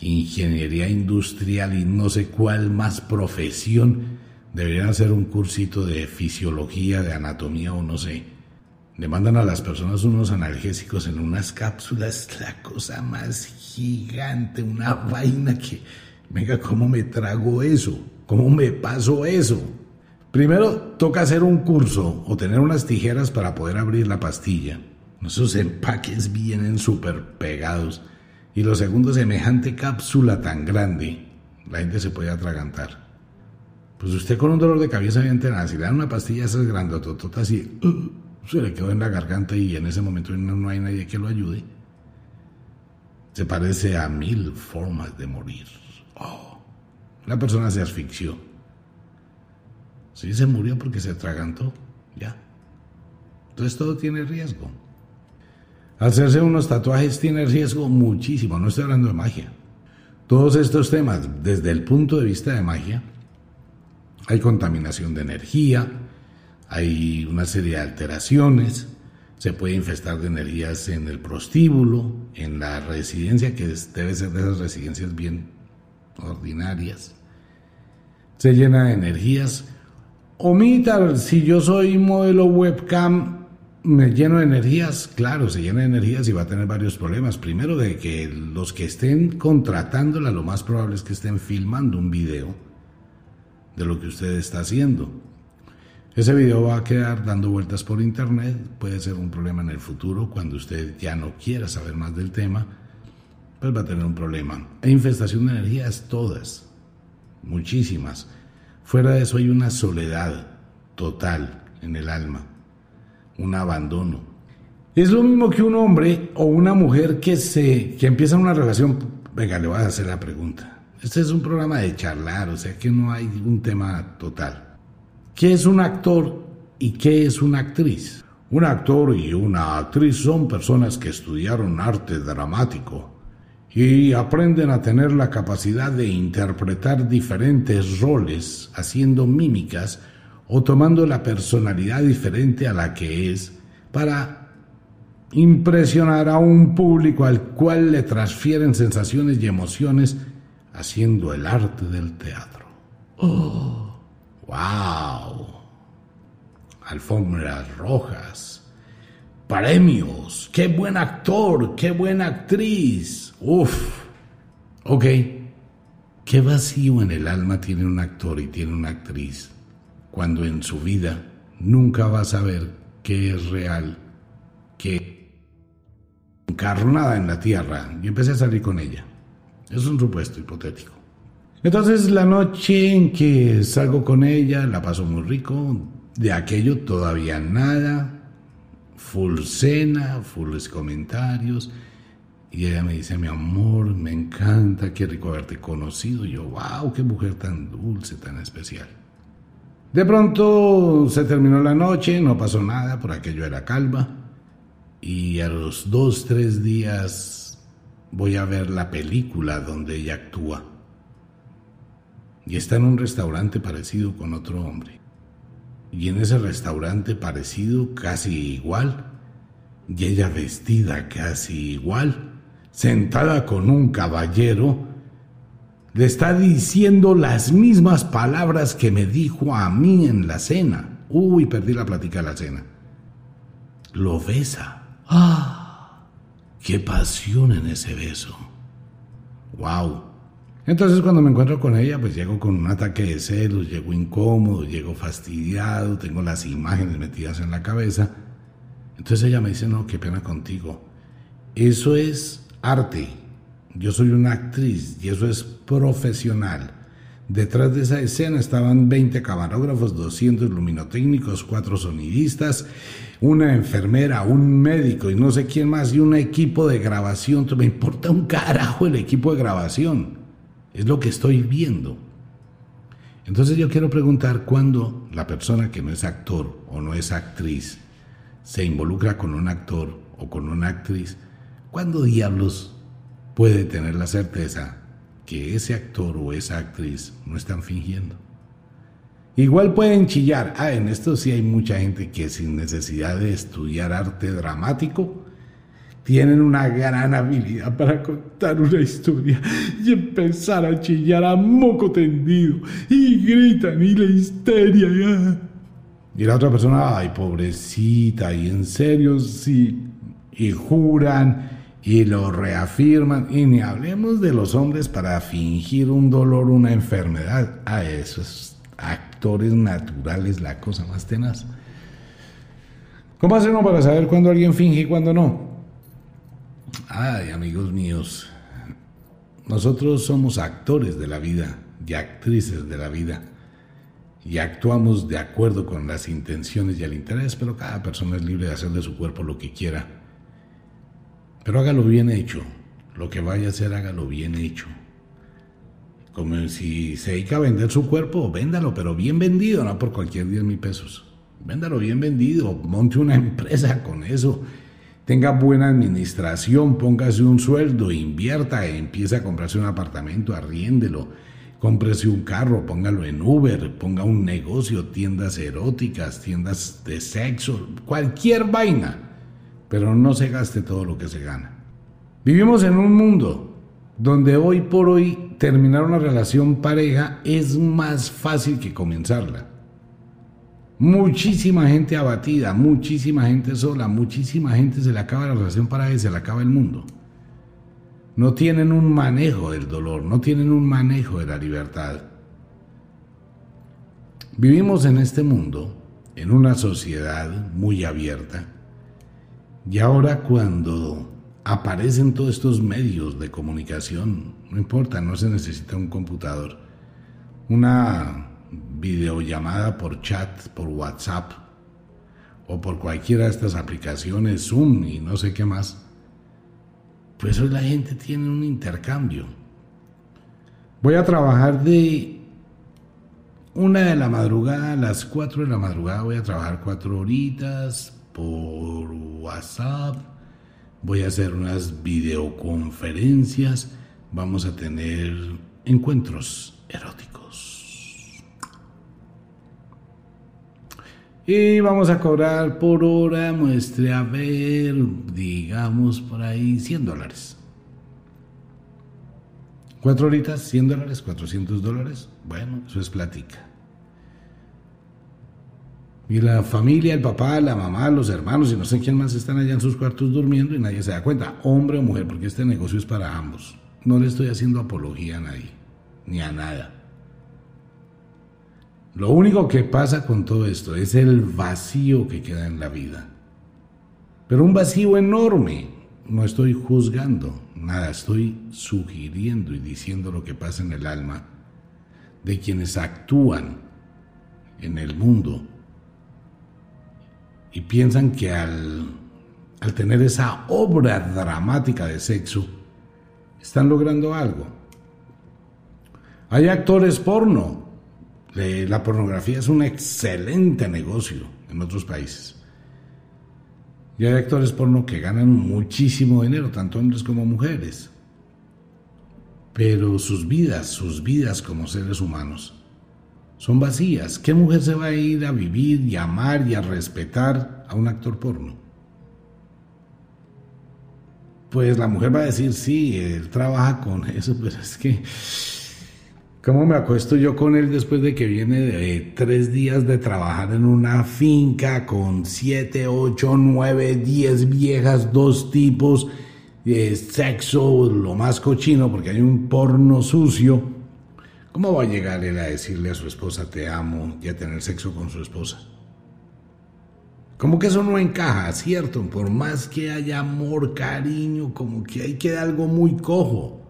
ingeniería industrial y no sé cuál más profesión, deberían hacer un cursito de fisiología, de anatomía o no sé. Le mandan a las personas unos analgésicos en unas cápsulas, la cosa más gigante, una vaina que, venga, ¿cómo me trago eso? ¿Cómo me paso eso? Primero, toca hacer un curso o tener unas tijeras para poder abrir la pastilla. Esos empaques vienen súper pegados. Y lo segundo, semejante cápsula tan grande, la gente se puede atragantar. Pues usted con un dolor de cabeza bien tenaz, si le dan una pastilla esas y uh, se le quedó en la garganta y en ese momento no, hay nadie que lo ayude. Se parece a mil formas de morir. Oh, la persona se asfixió. Sí, se murió porque se atragantó. Ya. Entonces todo tiene riesgo. Hacerse unos tatuajes tiene riesgo muchísimo, no estoy hablando de magia. Todos estos temas, desde el punto de vista de magia, hay contaminación de energía, hay una serie de alteraciones, se puede infestar de energías en el prostíbulo, en la residencia, que debe ser de esas residencias bien ordinarias. Se llena de energías. Omita, si yo soy modelo webcam, lleno de energías, claro, se llena de energías y va a tener varios problemas. Primero, de que los que estén contratándola, lo más probable es que estén filmando un video de lo que usted está haciendo. Ese video va a quedar dando vueltas por internet, puede ser un problema en el futuro cuando usted ya no quiera saber más del tema, pues va a tener un problema. Hay infestación de energías todas, muchísimas Fuera de eso hay una soledad total en el alma, un abandono. Es lo mismo que un hombre o una mujer que se que empieza una relación. Venga, le voy a hacer la pregunta. Este es un programa de charlar, o sea que no hay un tema total. ¿Qué es un actor y qué es una actriz? Un actor y una actriz son personas que estudiaron arte dramático y aprenden a tener la capacidad de interpretar diferentes roles haciendo mímicas o tomando la personalidad diferente a la que es para impresionar a un público al cual le transfieren sensaciones y emociones haciendo el arte del teatro. ¡Oh! ¡Wow! Alfombras rojas, premios, qué buen actor, qué buena actriz. Uf. Ok. ¿Qué vacío en el alma tiene un actor y tiene una actriz cuando en su vida nunca va a saber qué es real, qué encarnada en la tierra? Y empecé a salir con ella. Es un supuesto hipotético. Entonces la noche en que salgo con ella la paso muy rico, de aquello todavía nada, full cena, full comentarios. Y ella me dice, mi amor, me encanta, qué rico haberte conocido. Y yo, wow, qué mujer tan dulce, tan especial. De pronto se terminó la noche, no pasó nada, por aquello era calma. Y a los dos, tres días voy a ver la película donde ella actúa. Y está en un restaurante parecido con otro hombre. Y en ese restaurante parecido, casi igual, y ella vestida casi igual, sentada con un caballero, le está diciendo las mismas palabras que me dijo a mí en la cena. Uy, perdí la plática de la cena. Lo besa. ¡Ah! ¡Qué pasión en ese beso! ¡Wow! Entonces cuando me encuentro con ella, pues llego con un ataque de celos, llego incómodo, llego fastidiado, tengo las imágenes metidas en la cabeza. Entonces ella me dice, no, qué pena contigo. Eso es arte. Yo soy una actriz y eso es profesional. Detrás de esa escena estaban 20 camarógrafos, 200 luminotécnicos, 4 sonidistas, una enfermera, un médico y no sé quién más y un equipo de grabación. Me importa un carajo el equipo de grabación. Es lo que estoy viendo. Entonces yo quiero preguntar cuándo la persona que no es actor o no es actriz se involucra con un actor o con una actriz, ¿Cuándo diablos puede tener la certeza que ese actor o esa actriz no están fingiendo? Igual pueden chillar. Ah, en esto sí hay mucha gente que sin necesidad de estudiar arte dramático, tienen una gran habilidad para contar una historia y empezar a chillar a moco tendido y gritan y la histeria. Y la otra persona, ay, pobrecita, y en serio, sí, y juran y lo reafirman. Y ni hablemos de los hombres para fingir un dolor, una enfermedad. A esos actores naturales, la cosa más tenaz. ¿Cómo hacemos para saber cuándo alguien finge y cuándo no? Ay, amigos míos, nosotros somos actores de la vida y actrices de la vida y actuamos de acuerdo con las intenciones y el interés, pero cada persona es libre de hacer de su cuerpo lo que quiera. Pero hágalo bien hecho. Lo que vaya a hacer, hágalo bien hecho. Como si se dedica a vender su cuerpo, véndalo, pero bien vendido, no por cualquier 10 mil pesos. Véndalo bien vendido, monte una empresa con eso. Tenga buena administración, póngase un sueldo, invierta, empiece a comprarse un apartamento, arriéndelo, cómprese un carro, póngalo en Uber, ponga un negocio, tiendas eróticas, tiendas de sexo, cualquier vaina pero no se gaste todo lo que se gana. Vivimos en un mundo donde hoy por hoy terminar una relación pareja es más fácil que comenzarla. Muchísima gente abatida, muchísima gente sola, muchísima gente se le acaba la relación pareja y se le acaba el mundo. No tienen un manejo del dolor, no tienen un manejo de la libertad. Vivimos en este mundo, en una sociedad muy abierta, y ahora cuando aparecen todos estos medios de comunicación, no importa, no se necesita un computador, una videollamada por chat, por WhatsApp o por cualquiera de estas aplicaciones, Zoom y no sé qué más, pues hoy la gente tiene un intercambio. Voy a trabajar de una de la madrugada a las cuatro de la madrugada, voy a trabajar cuatro horitas por WhatsApp, voy a hacer unas videoconferencias, vamos a tener encuentros eróticos. Y vamos a cobrar por hora, muestre a ver, digamos por ahí 100 dólares. Cuatro horitas, 100 dólares, 400 dólares. Bueno, eso es plática. Y la familia, el papá, la mamá, los hermanos y no sé quién más están allá en sus cuartos durmiendo y nadie se da cuenta, hombre o mujer, porque este negocio es para ambos. No le estoy haciendo apología a nadie, ni a nada. Lo único que pasa con todo esto es el vacío que queda en la vida. Pero un vacío enorme. No estoy juzgando nada, estoy sugiriendo y diciendo lo que pasa en el alma de quienes actúan en el mundo y piensan que al, al tener esa obra dramática de sexo, están logrando algo. Hay actores porno. La pornografía es un excelente negocio en otros países. Y hay actores porno que ganan muchísimo dinero, tanto hombres como mujeres. Pero sus vidas, sus vidas como seres humanos, son vacías. ¿Qué mujer se va a ir a vivir y a amar y a respetar a un actor porno? pues la mujer va a decir, sí, él trabaja con eso, pero es que, ¿cómo me acuesto yo con él después de que viene de tres días de trabajar en una finca con siete, ocho, nueve, diez viejas, dos tipos, de sexo, lo más cochino, porque hay un porno sucio? ¿Cómo va a llegar él a decirle a su esposa, te amo, y a tener sexo con su esposa? Como que eso no encaja, ¿cierto? Por más que haya amor, cariño, como que ahí queda algo muy cojo.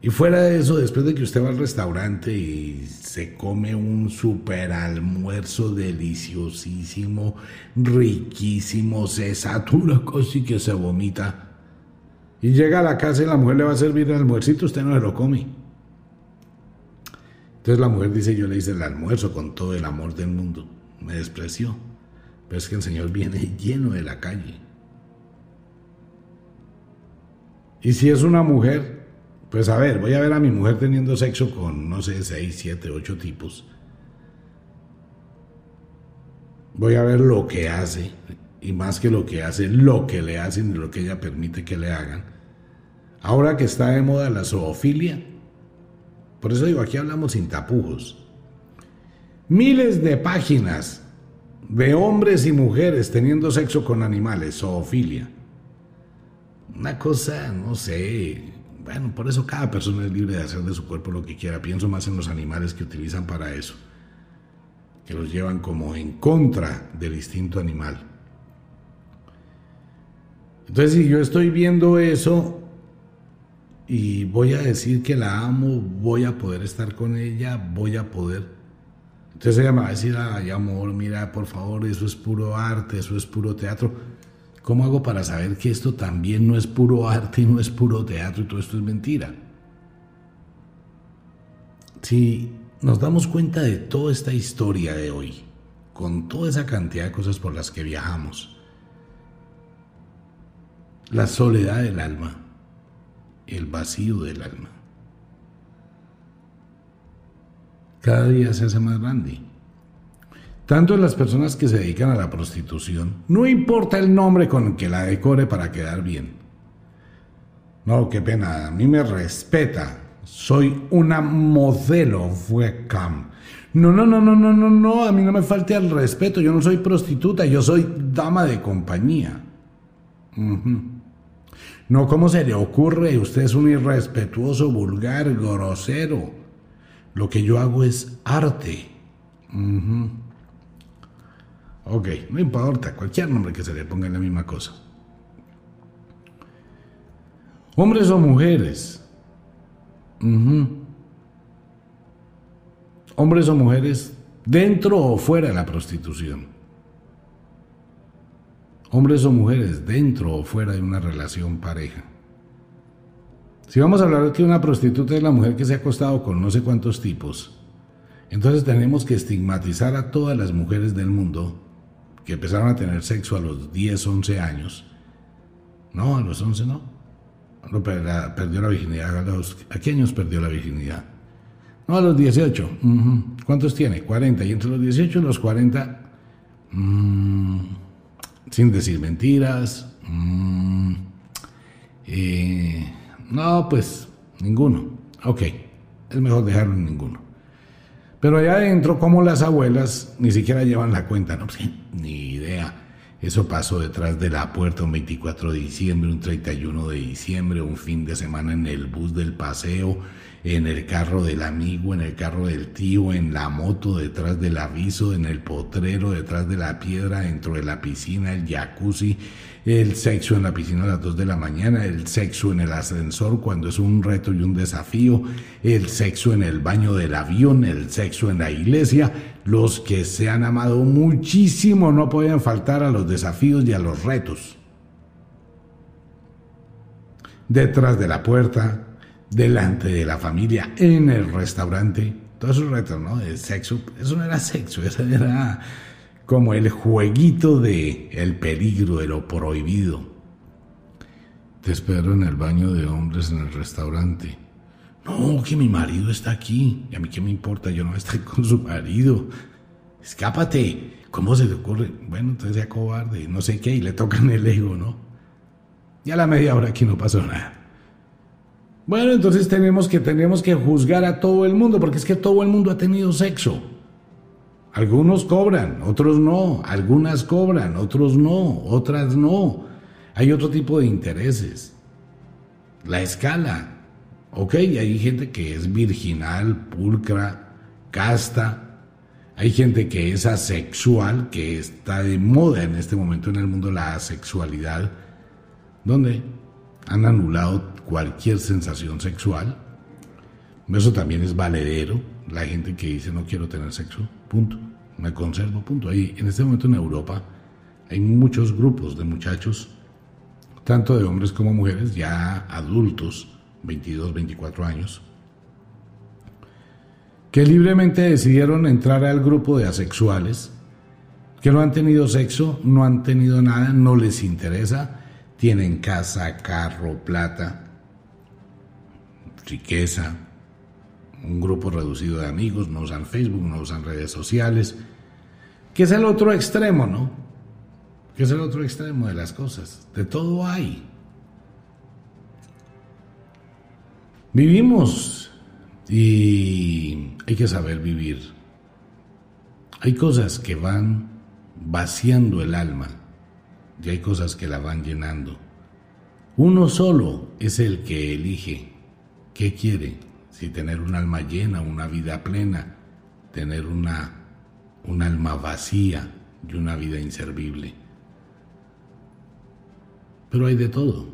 Y fuera de eso, después de que usted va al restaurante y se come un super almuerzo deliciosísimo, riquísimo, se satura casi que se vomita. Y llega a la casa y la mujer le va a servir el almuercito, usted no se lo come. Entonces la mujer dice, yo le hice el almuerzo con todo el amor del mundo. Me despreció. Pero es que el Señor viene lleno de la calle. Y si es una mujer, pues a ver, voy a ver a mi mujer teniendo sexo con, no sé, seis, siete, ocho tipos. Voy a ver lo que hace, y más que lo que hace, lo que le hacen y lo que ella permite que le hagan. Ahora que está de moda la zoofilia, por eso digo, aquí hablamos sin tapujos. Miles de páginas de hombres y mujeres teniendo sexo con animales, zoofilia. Una cosa, no sé, bueno, por eso cada persona es libre de hacer de su cuerpo lo que quiera. Pienso más en los animales que utilizan para eso, que los llevan como en contra del instinto animal. Entonces, si yo estoy viendo eso y voy a decir que la amo, voy a poder estar con ella, voy a poder entonces ella me va a decir, ay amor, mira, por favor, eso es puro arte, eso es puro teatro. ¿Cómo hago para saber que esto también no es puro arte y no es puro teatro y todo esto es mentira? Si nos damos cuenta de toda esta historia de hoy, con toda esa cantidad de cosas por las que viajamos, la soledad del alma, el vacío del alma, cada día se hace más grande. Tanto las personas que se dedican a la prostitución, no importa el nombre con el que la decore para quedar bien. No, qué pena, a mí me respeta. Soy una modelo webcam. No, no, no, no, no, no, no, a mí no me falte el respeto. Yo no soy prostituta, yo soy dama de compañía. No, ¿cómo se le ocurre? Usted es un irrespetuoso, vulgar, grosero. Lo que yo hago es arte. Ok, no importa, cualquier nombre que se le ponga en la misma cosa. Hombres o mujeres. hombres o mujeres, dentro o fuera de la prostitución. Hombres o mujeres, dentro o fuera de una relación pareja. Si vamos a hablar de que una prostituta es la mujer que se ha acostado con no sé cuántos tipos, entonces tenemos que estigmatizar a todas las mujeres del mundo que empezaron a tener sexo a los 10, 11 años. No, a los 11 no. no perdió la virginidad. ¿A, los, ¿A qué años perdió la virginidad? No, a los 18. ¿Cuántos tiene? 40. Y entre los 18 y los 40, mm, sin decir mentiras. Mm, eh, no, pues ninguno. Ok, es mejor dejarlo en ninguno. Pero allá adentro, como las abuelas ni siquiera llevan la cuenta, no, pues, ni idea. Eso pasó detrás de la puerta un 24 de diciembre, un 31 de diciembre, un fin de semana en el bus del paseo, en el carro del amigo, en el carro del tío, en la moto, detrás del aviso, en el potrero, detrás de la piedra, dentro de la piscina, el jacuzzi, el sexo en la piscina a las 2 de la mañana, el sexo en el ascensor cuando es un reto y un desafío, el sexo en el baño del avión, el sexo en la iglesia. Los que se han amado muchísimo no pueden faltar a los desafíos y a los retos. Detrás de la puerta, delante de la familia, en el restaurante, todos esos retos, ¿no? El sexo, eso no era sexo, eso era como el jueguito de el peligro, de lo prohibido. Te espero en el baño de hombres en el restaurante. No, que mi marido está aquí. ¿Y a mí qué me importa? Yo no estoy con su marido. Escápate. ¿Cómo se te ocurre? Bueno, entonces sea cobarde, no sé qué, y le tocan el ego, ¿no? Ya a la media hora aquí no pasó nada. Bueno, entonces tenemos que, tenemos que juzgar a todo el mundo, porque es que todo el mundo ha tenido sexo. Algunos cobran, otros no. Algunas cobran, otros no. Otras no. Hay otro tipo de intereses. La escala. Ok, hay gente que es virginal, pulcra, casta. Hay gente que es asexual, que está de moda en este momento en el mundo la asexualidad, donde han anulado cualquier sensación sexual. Eso también es valedero la gente que dice no quiero tener sexo, punto. Me conservo, punto. Ahí, en este momento en Europa hay muchos grupos de muchachos, tanto de hombres como mujeres, ya adultos, 22, 24 años, que libremente decidieron entrar al grupo de asexuales, que no han tenido sexo, no han tenido nada, no les interesa, tienen casa, carro, plata, riqueza, un grupo reducido de amigos, no usan Facebook, no usan redes sociales, que es el otro extremo, ¿no? Que es el otro extremo de las cosas. De todo hay. Vivimos y hay que saber vivir. Hay cosas que van vaciando el alma y hay cosas que la van llenando. Uno solo es el que elige qué quiere si tener un alma llena, una vida plena, tener una, un alma vacía y una vida inservible. Pero hay de todo.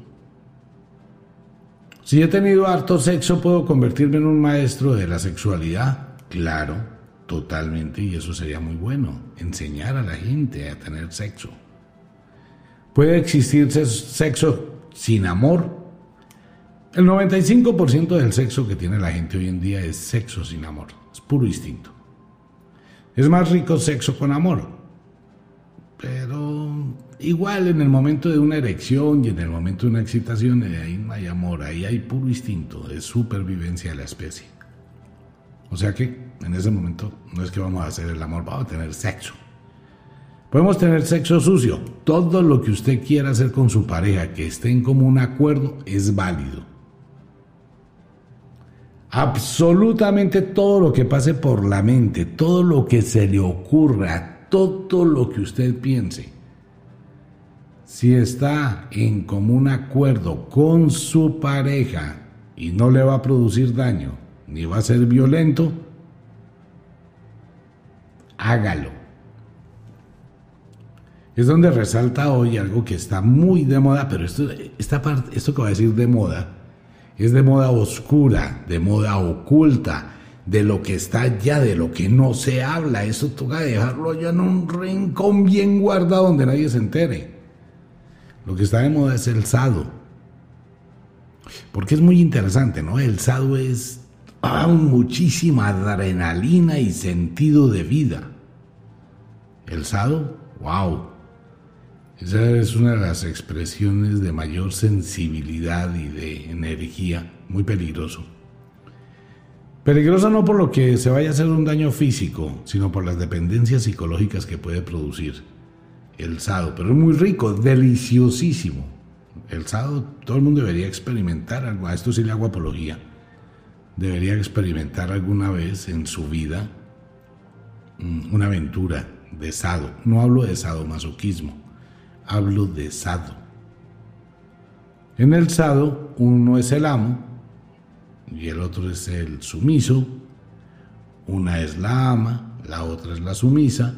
Si he tenido harto sexo, ¿puedo convertirme en un maestro de la sexualidad? Claro, totalmente, y eso sería muy bueno, enseñar a la gente a tener sexo. ¿Puede existir sexo sin amor? El 95% del sexo que tiene la gente hoy en día es sexo sin amor, es puro instinto. Es más rico sexo con amor, pero igual en el momento de una erección y en el momento de una excitación, eh, ahí no hay amor, ahí hay puro instinto, es supervivencia de la especie. O sea que en ese momento no es que vamos a hacer el amor, vamos a tener sexo. Podemos tener sexo sucio. Todo lo que usted quiera hacer con su pareja que esté en común acuerdo es válido absolutamente todo lo que pase por la mente, todo lo que se le ocurra, todo lo que usted piense. Si está en común acuerdo con su pareja y no le va a producir daño, ni va a ser violento, hágalo. Es donde resalta hoy algo que está muy de moda, pero esto, esta parte, esto que va a decir de moda, es de moda oscura, de moda oculta, de lo que está allá, de lo que no se habla. Eso toca dejarlo allá en un rincón bien guardado donde nadie se entere. Lo que está de moda es el sado. Porque es muy interesante, ¿no? El sado es ah, muchísima adrenalina y sentido de vida. El sado, wow. Esa es una de las expresiones de mayor sensibilidad y de energía, muy peligroso. Peligroso no por lo que se vaya a hacer un daño físico, sino por las dependencias psicológicas que puede producir el sado. Pero es muy rico, deliciosísimo. El sado, todo el mundo debería experimentar algo. A esto sí le hago apología. Debería experimentar alguna vez en su vida mm, una aventura de sado. No hablo de sadomasoquismo, hablo de sado. En el sado, uno es el amo y el otro es el sumiso. Una es la ama, la otra es la sumisa.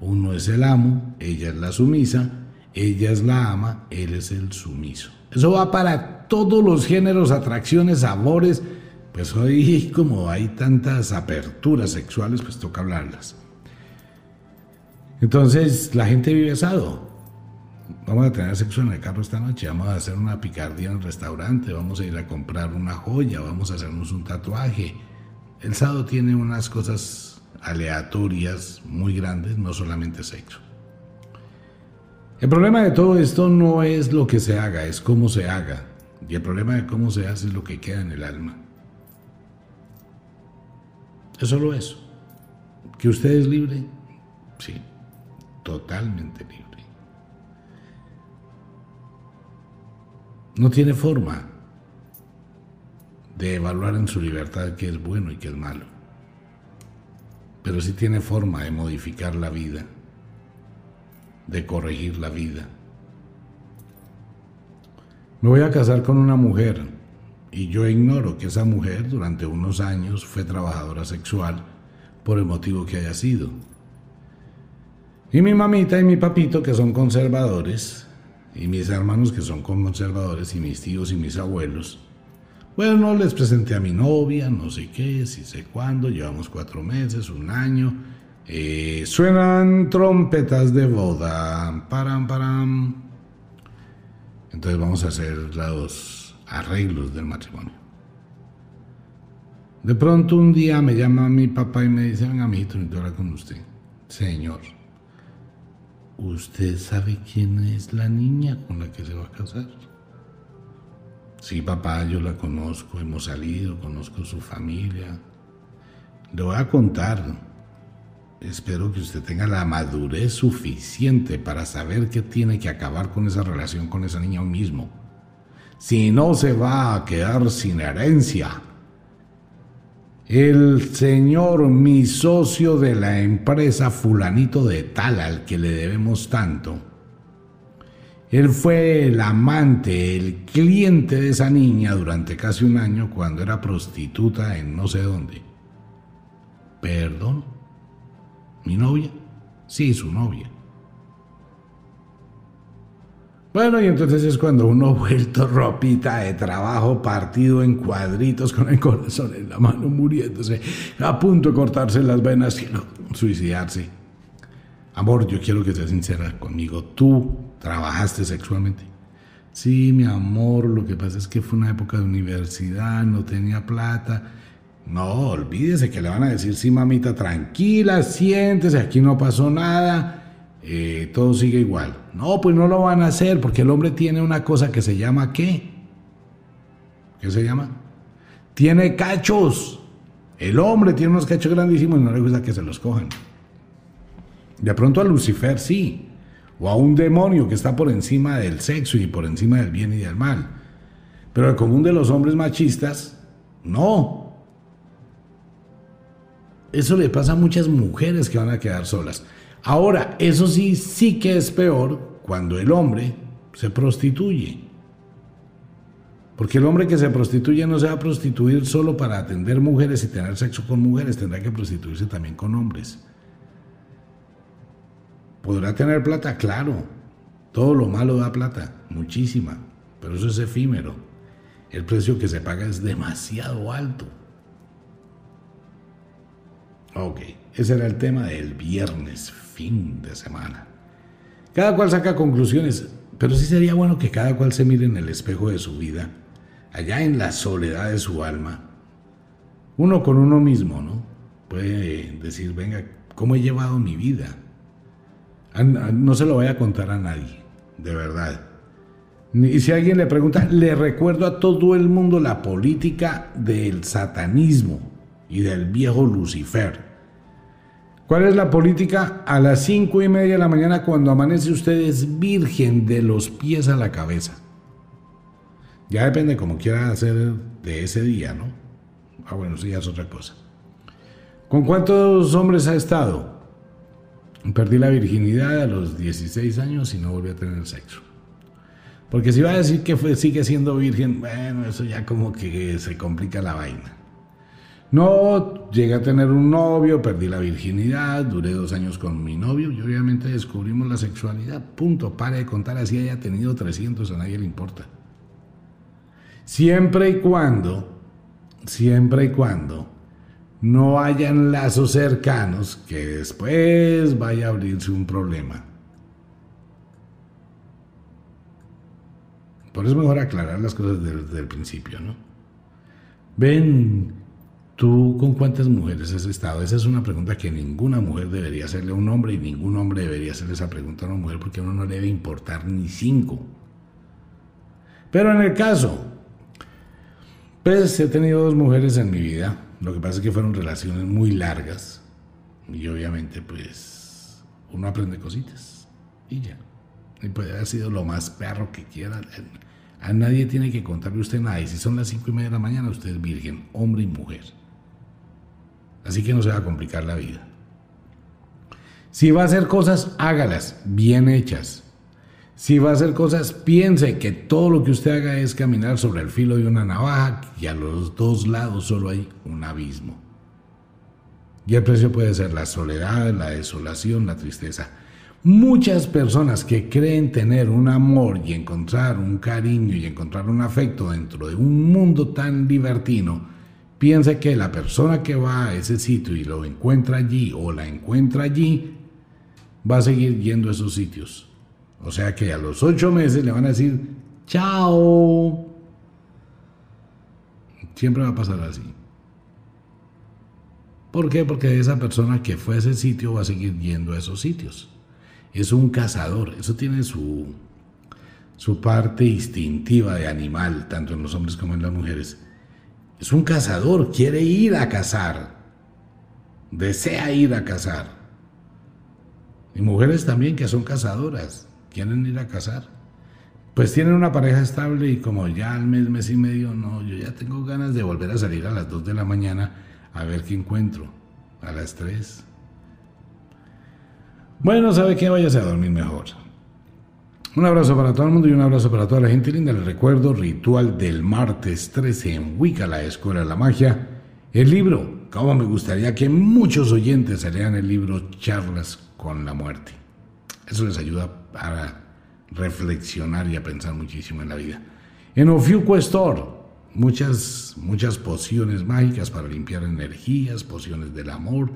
Uno es el amo, ella es la sumisa, ella es la ama, él es el sumiso. Eso va para todos los géneros, atracciones, sabores. Pues hoy como hay tantas aperturas sexuales, pues toca hablarlas. Entonces la gente vive asado. Vamos a tener sexo en el carro esta noche, vamos a hacer una picardía en el restaurante, vamos a ir a comprar una joya, vamos a hacernos un tatuaje. El sábado tiene unas cosas aleatorias muy grandes, no solamente sexo. El problema de todo esto no es lo que se haga, es cómo se haga. Y el problema de cómo se hace es lo que queda en el alma. Es solo eso. ¿Que usted es libre? Sí, totalmente libre. No tiene forma de evaluar en su libertad qué es bueno y qué es malo, pero sí tiene forma de modificar la vida, de corregir la vida. Me voy a casar con una mujer y yo ignoro que esa mujer durante unos años fue trabajadora sexual por el motivo que haya sido. Y mi mamita y mi papito, que son conservadores, y mis hermanos que son conservadores y mis tíos y mis abuelos. Bueno, les presenté a mi novia, no sé qué, si sé cuándo, llevamos cuatro meses, un año. Eh, suenan trompetas de boda, param, param. Entonces vamos a hacer los arreglos del matrimonio. De pronto un día me llama mi papá y me dice, venga, mijito, necesito con usted. Señor, ¿Usted sabe quién es la niña con la que se va a casar? Sí, papá, yo la conozco, hemos salido, conozco su familia. Le voy a contar. Espero que usted tenga la madurez suficiente para saber que tiene que acabar con esa relación con esa niña mismo. Si no, se va a quedar sin herencia el señor, mi socio de la empresa fulanito de tal al que le debemos tanto, él fue el amante, el cliente de esa niña durante casi un año cuando era prostituta en no sé dónde. ¿Perdón? ¿Mi novia? Sí, su novia. Bueno, y entonces es cuando uno vuelto ropita de trabajo, partido en cuadritos, con el corazón en la mano, muriéndose, a punto de cortarse las venas y suicidarse. Amor, yo quiero que seas sincera conmigo. ¿Tú trabajaste sexualmente? Sí, mi amor, lo que pasa es que fue una época de universidad, no tenía plata. No, olvídese que le van a decir, sí, mamita, tranquila, siéntese, aquí no pasó nada eh, todo sigue igual. No, pues no lo van a hacer porque el hombre tiene una cosa que se llama ¿qué? ¿Qué se llama? Tiene cachos. El hombre tiene unos cachos grandísimos y no le gusta que se los cojan. De pronto a Lucifer sí, o a un demonio que está por encima del sexo y por encima del bien y del mal. Pero el común de los hombres machistas, no. Eso le pasa a muchas mujeres que van a quedar solas. Ahora, eso sí, sí que es peor cuando el hombre se prostituye. Porque el hombre que se prostituye no se va a prostituir solo para atender mujeres y tener sexo con mujeres, tendrá que prostituirse también con hombres. ¿Podrá tener plata? Claro. Todo lo malo da plata, muchísima, pero eso es efímero. El precio que se paga es demasiado alto. Ok, ese era el tema del viernes, fin de semana. Cada cual saca conclusiones, pero sí sería bueno que cada cual se mire en el espejo de su vida, allá en la soledad de su alma. Uno con uno mismo, ¿no? Puede decir, venga, ¿cómo he llevado mi vida? No se lo voy a contar a nadie, de verdad. Y si alguien le pregunta, le recuerdo a todo el mundo la política del satanismo y del viejo Lucifer. ¿Cuál es la política? A las cinco y media de la mañana cuando amanece usted es virgen de los pies a la cabeza. Ya depende como quiera hacer de ese día, ¿no? Ah, bueno, sí, ya es otra cosa. ¿Con cuántos hombres ha estado? Perdí la virginidad a los 16 años y no volví a tener sexo. Porque si va a decir que sigue siendo virgen, bueno, eso ya como que se complica la vaina. No, llegué a tener un novio, perdí la virginidad, duré dos años con mi novio y obviamente descubrimos la sexualidad. Punto, pare de contar, así haya tenido 300, a nadie le importa. Siempre y cuando, siempre y cuando no hayan lazos cercanos que después vaya a abrirse un problema. Por eso es mejor aclarar las cosas desde el principio, ¿no? Ven, ¿tú con cuántas mujeres has estado? Esa es una pregunta que ninguna mujer debería hacerle a un hombre y ningún hombre debería hacerle esa pregunta a una mujer porque a uno no le debe importar ni cinco. Pero en el caso, pues he tenido dos mujeres en mi vida. Lo que pasa es que fueron relaciones muy largas y obviamente pues uno aprende cositas y ya. Y puede haber sido lo más perro que quiera. A nadie tiene que contarle usted nada. Y si son las cinco y media de la mañana, usted es virgen, hombre y mujer. Así que no se va a complicar la vida. Si va a hacer cosas, hágalas bien hechas. Si va a hacer cosas, piense que todo lo que usted haga es caminar sobre el filo de una navaja y a los dos lados solo hay un abismo. Y el precio puede ser la soledad, la desolación, la tristeza. Muchas personas que creen tener un amor y encontrar un cariño y encontrar un afecto dentro de un mundo tan libertino, piensan que la persona que va a ese sitio y lo encuentra allí o la encuentra allí, va a seguir yendo a esos sitios. O sea que a los ocho meses le van a decir, chao. Siempre va a pasar así. ¿Por qué? Porque esa persona que fue a ese sitio va a seguir yendo a esos sitios es un cazador, eso tiene su, su parte instintiva de animal, tanto en los hombres como en las mujeres. Es un cazador, quiere ir a cazar, desea ir a cazar. Y mujeres también que son cazadoras, quieren ir a cazar. Pues tienen una pareja estable y como ya al mes, mes y medio, no, yo ya tengo ganas de volver a salir a las 2 de la mañana a ver qué encuentro, a las 3. Bueno, sabe que vayas a dormir mejor. Un abrazo para todo el mundo y un abrazo para toda la gente linda. Les recuerdo, ritual del martes 13 en Wicca, la Escuela de la Magia. El libro, como me gustaría que muchos oyentes se lean el libro Charlas con la Muerte. Eso les ayuda a reflexionar y a pensar muchísimo en la vida. En Ofiuco Store, muchas, muchas pociones mágicas para limpiar energías, pociones del amor,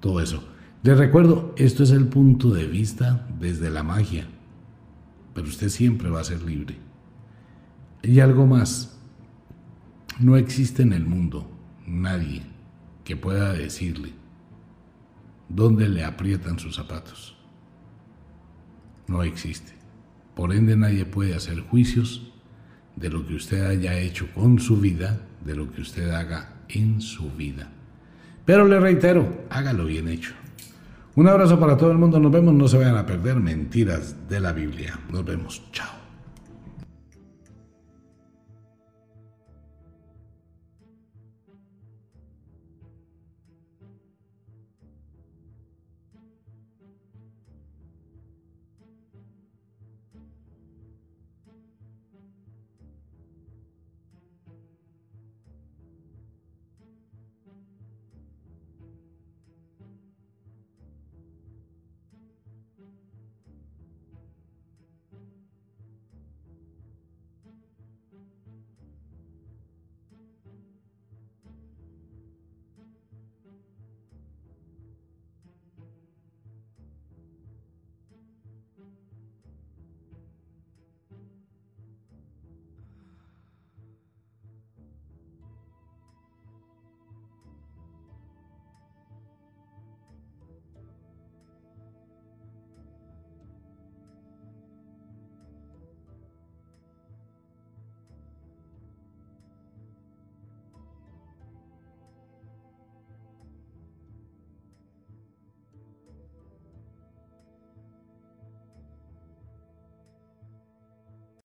todo eso. Les recuerdo, esto es el punto de vista desde la magia, pero usted siempre va a ser libre. Y algo más, no existe en el mundo nadie que pueda decirle dónde le aprietan sus zapatos. No existe. Por ende nadie puede hacer juicios de lo que usted haya hecho con su vida, de lo que usted haga en su vida. Pero le reitero, hágalo bien hecho. Un abrazo para todo el mundo. Nos vemos. No se vayan a perder mentiras de la Biblia. Nos vemos. Chao.